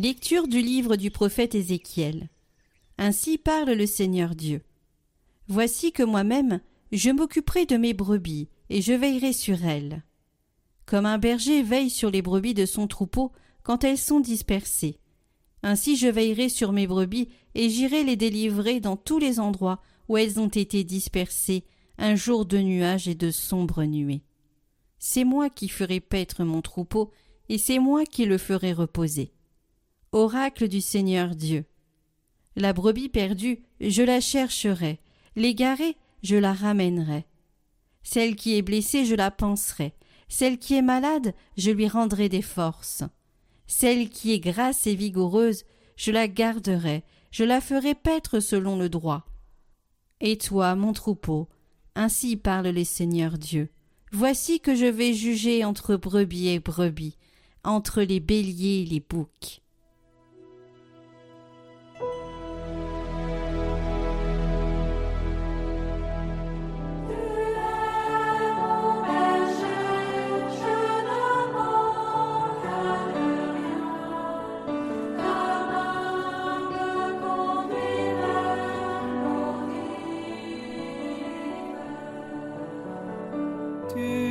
Lecture du livre du prophète Ézéchiel. Ainsi parle le Seigneur Dieu. Voici que moi-même, je m'occuperai de mes brebis, et je veillerai sur elles. Comme un berger veille sur les brebis de son troupeau quand elles sont dispersées. Ainsi je veillerai sur mes brebis, et j'irai les délivrer dans tous les endroits où elles ont été dispersées, un jour de nuages et de sombres nuées. C'est moi qui ferai paître mon troupeau, et c'est moi qui le ferai reposer. Oracle du Seigneur Dieu. La brebis perdue, je la chercherai, l'égarée, je la ramènerai. Celle qui est blessée, je la panserai, celle qui est malade, je lui rendrai des forces. Celle qui est grasse et vigoureuse, je la garderai, je la ferai paître selon le droit. Et toi, mon troupeau, ainsi parlent les seigneurs Dieu. Voici que je vais juger entre brebis et brebis, entre les béliers et les boucs. to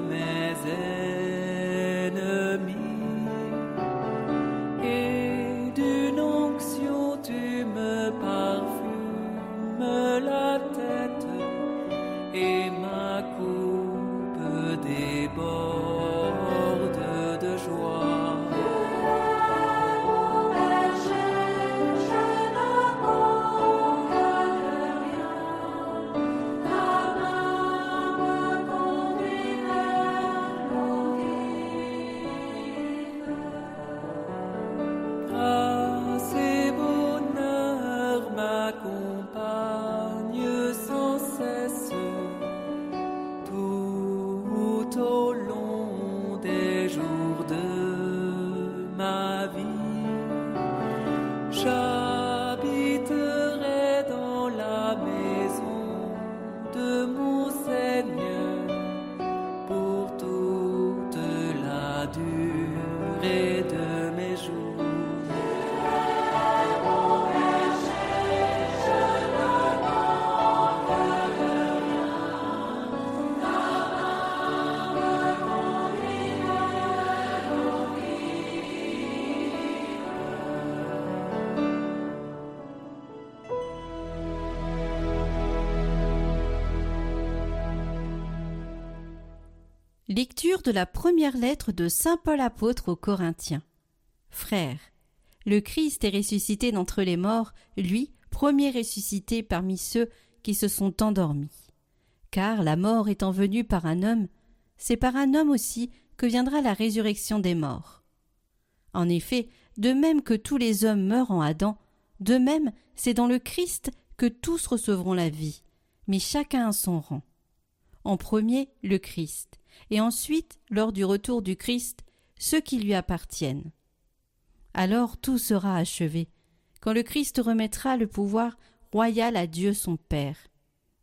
meze. Lecture de la première lettre de Saint Paul apôtre aux Corinthiens. Frères, le Christ est ressuscité d'entre les morts, lui, premier ressuscité parmi ceux qui se sont endormis. Car la mort étant venue par un homme, c'est par un homme aussi que viendra la résurrection des morts. En effet, de même que tous les hommes meurent en Adam, de même c'est dans le Christ que tous recevront la vie, mais chacun à son rang. En premier, le Christ, et ensuite, lors du retour du Christ, ceux qui lui appartiennent. Alors tout sera achevé, quand le Christ remettra le pouvoir royal à Dieu son Père.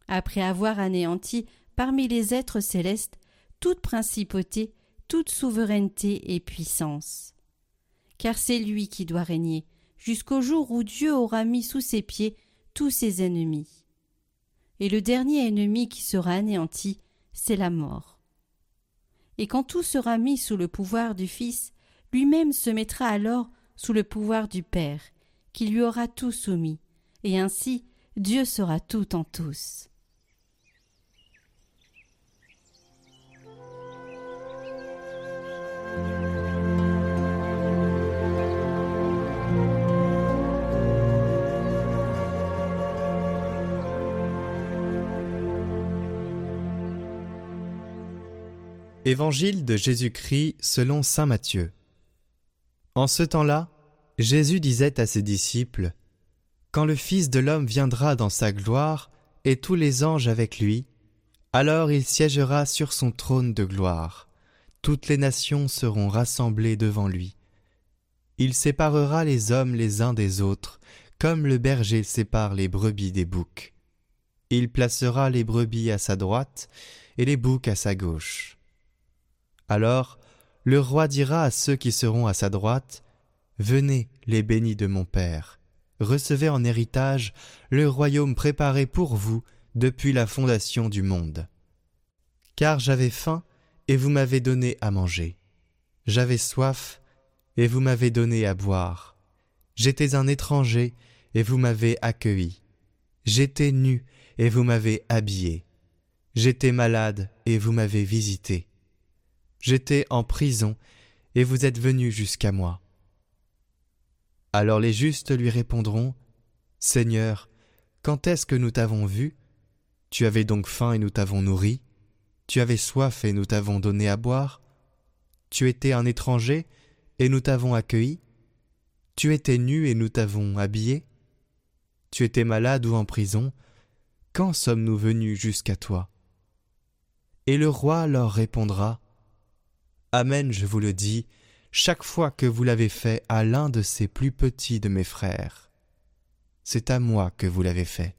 Après avoir anéanti parmi les êtres célestes toute principauté, toute souveraineté et puissance. Car c'est lui qui doit régner, jusqu'au jour où Dieu aura mis sous ses pieds tous ses ennemis. Et le dernier ennemi qui sera anéanti, c'est la mort. Et quand tout sera mis sous le pouvoir du Fils, lui-même se mettra alors sous le pouvoir du Père, qui lui aura tout soumis, et ainsi Dieu sera tout en tous. Évangile de Jésus-Christ selon Saint Matthieu. En ce temps-là, Jésus disait à ses disciples, Quand le Fils de l'homme viendra dans sa gloire, et tous les anges avec lui, alors il siégera sur son trône de gloire. Toutes les nations seront rassemblées devant lui. Il séparera les hommes les uns des autres, comme le berger sépare les brebis des boucs. Il placera les brebis à sa droite et les boucs à sa gauche. Alors le roi dira à ceux qui seront à sa droite, Venez, les bénis de mon Père, recevez en héritage le royaume préparé pour vous depuis la fondation du monde. Car j'avais faim, et vous m'avez donné à manger. J'avais soif, et vous m'avez donné à boire. J'étais un étranger, et vous m'avez accueilli. J'étais nu, et vous m'avez habillé. J'étais malade, et vous m'avez visité. J'étais en prison, et vous êtes venu jusqu'à moi. Alors les justes lui répondront, Seigneur, quand est-ce que nous t'avons vu? Tu avais donc faim et nous t'avons nourri. Tu avais soif et nous t'avons donné à boire. Tu étais un étranger et nous t'avons accueilli. Tu étais nu et nous t'avons habillé. Tu étais malade ou en prison. Quand sommes-nous venus jusqu'à toi? Et le roi leur répondra, Amen, je vous le dis, chaque fois que vous l'avez fait à l'un de ces plus petits de mes frères, c'est à moi que vous l'avez fait.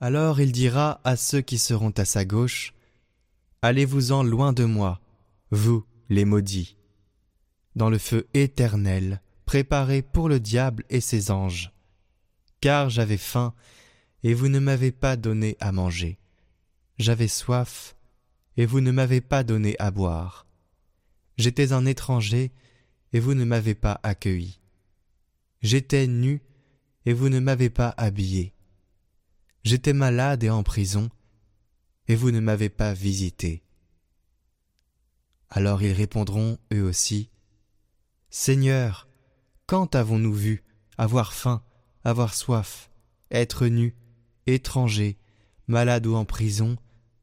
Alors il dira à ceux qui seront à sa gauche, Allez-vous-en loin de moi, vous les maudits, dans le feu éternel préparé pour le diable et ses anges. Car j'avais faim, et vous ne m'avez pas donné à manger. J'avais soif, et vous ne m'avez pas donné à boire. J'étais un étranger, et vous ne m'avez pas accueilli. J'étais nu, et vous ne m'avez pas habillé. J'étais malade et en prison, et vous ne m'avez pas visité. Alors ils répondront, eux aussi, Seigneur, quand avons-nous vu avoir faim, avoir soif, être nu, étranger, malade ou en prison,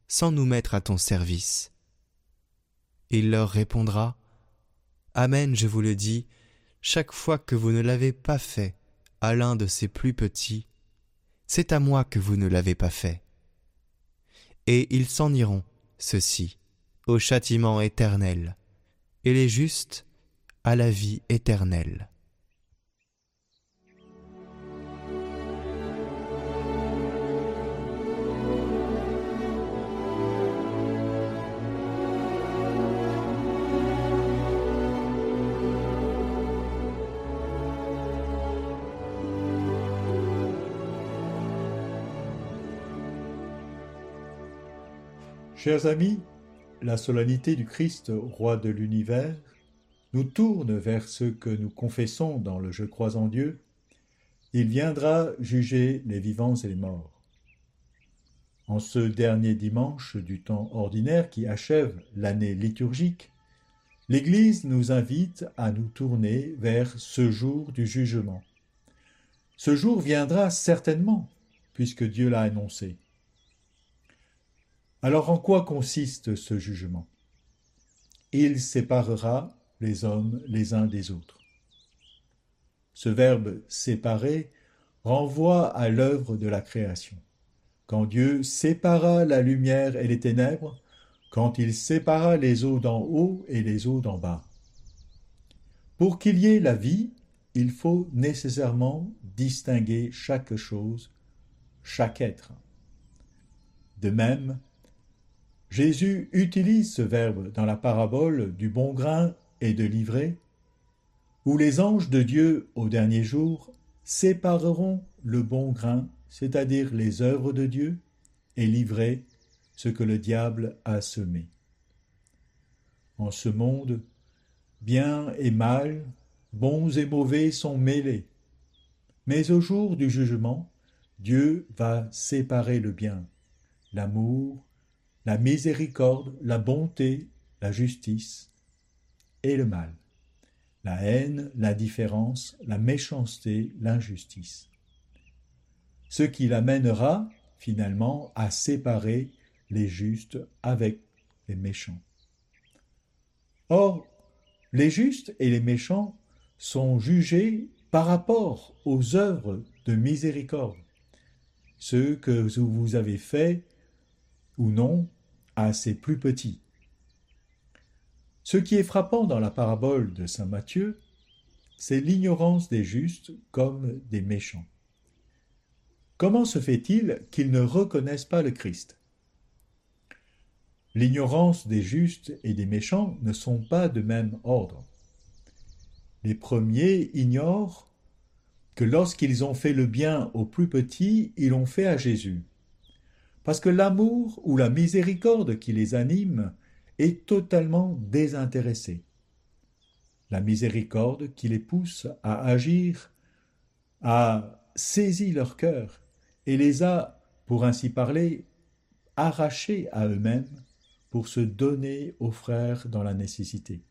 sans nous mettre à ton service? Il leur répondra Amen, je vous le dis, chaque fois que vous ne l'avez pas fait à l'un de ces plus petits, c'est à moi que vous ne l'avez pas fait. Et ils s'en iront, ceux-ci, au châtiment éternel, et les justes à la vie éternelle. Chers amis, la solennité du Christ, roi de l'univers, nous tourne vers ce que nous confessons dans le Je crois en Dieu. Il viendra juger les vivants et les morts. En ce dernier dimanche du temps ordinaire qui achève l'année liturgique, l'Église nous invite à nous tourner vers ce jour du jugement. Ce jour viendra certainement, puisque Dieu l'a annoncé. Alors en quoi consiste ce jugement? Il séparera les hommes les uns des autres. Ce verbe séparer renvoie à l'œuvre de la création. Quand Dieu sépara la lumière et les ténèbres, quand il sépara les eaux d'en haut et les eaux d'en bas. Pour qu'il y ait la vie, il faut nécessairement distinguer chaque chose, chaque être. De même, Jésus utilise ce verbe dans la parabole du bon grain et de l'ivraie, où les anges de Dieu au dernier jour sépareront le bon grain, c'est-à-dire les œuvres de Dieu, et l'ivraie, ce que le diable a semé. En ce monde, bien et mal, bons et mauvais sont mêlés. Mais au jour du jugement, Dieu va séparer le bien, l'amour, la miséricorde, la bonté, la justice et le mal, la haine, l'indifférence, la méchanceté, l'injustice. Ce qui l'amènera finalement à séparer les justes avec les méchants. Or, les justes et les méchants sont jugés par rapport aux œuvres de miséricorde, ceux que vous avez faits ou non à ses plus petits. Ce qui est frappant dans la parabole de Saint Matthieu, c'est l'ignorance des justes comme des méchants. Comment se fait-il qu'ils ne reconnaissent pas le Christ? L'ignorance des justes et des méchants ne sont pas de même ordre. Les premiers ignorent que lorsqu'ils ont fait le bien aux plus petits, ils l'ont fait à Jésus. Parce que l'amour ou la miséricorde qui les anime est totalement désintéressé. La miséricorde qui les pousse à agir a saisi leur cœur et les a, pour ainsi parler, arrachés à eux-mêmes pour se donner aux frères dans la nécessité.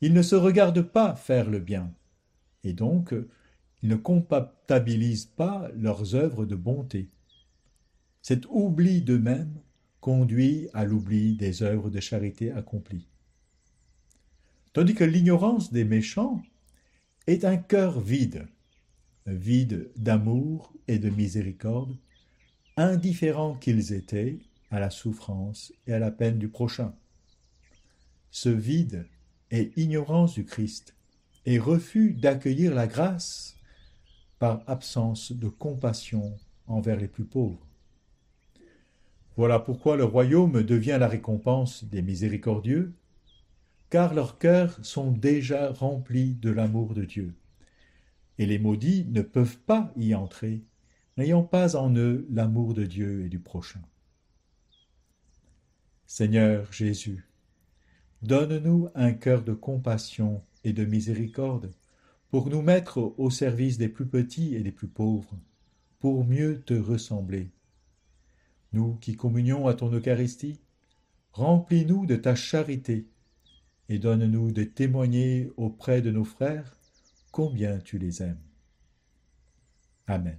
Ils ne se regardent pas faire le bien, et donc ils ne comptabilisent pas leurs œuvres de bonté. Cet oubli d'eux-mêmes conduit à l'oubli des œuvres de charité accomplies. Tandis que l'ignorance des méchants est un cœur vide, vide d'amour et de miséricorde, indifférents qu'ils étaient à la souffrance et à la peine du prochain. Ce vide est ignorance du Christ et refus d'accueillir la grâce par absence de compassion envers les plus pauvres. Voilà pourquoi le royaume devient la récompense des miséricordieux, car leurs cœurs sont déjà remplis de l'amour de Dieu, et les maudits ne peuvent pas y entrer, n'ayant pas en eux l'amour de Dieu et du prochain. Seigneur Jésus, donne-nous un cœur de compassion et de miséricorde pour nous mettre au service des plus petits et des plus pauvres, pour mieux te ressembler. Nous qui communions à ton Eucharistie, remplis-nous de ta charité et donne-nous de témoigner auprès de nos frères combien tu les aimes. Amen.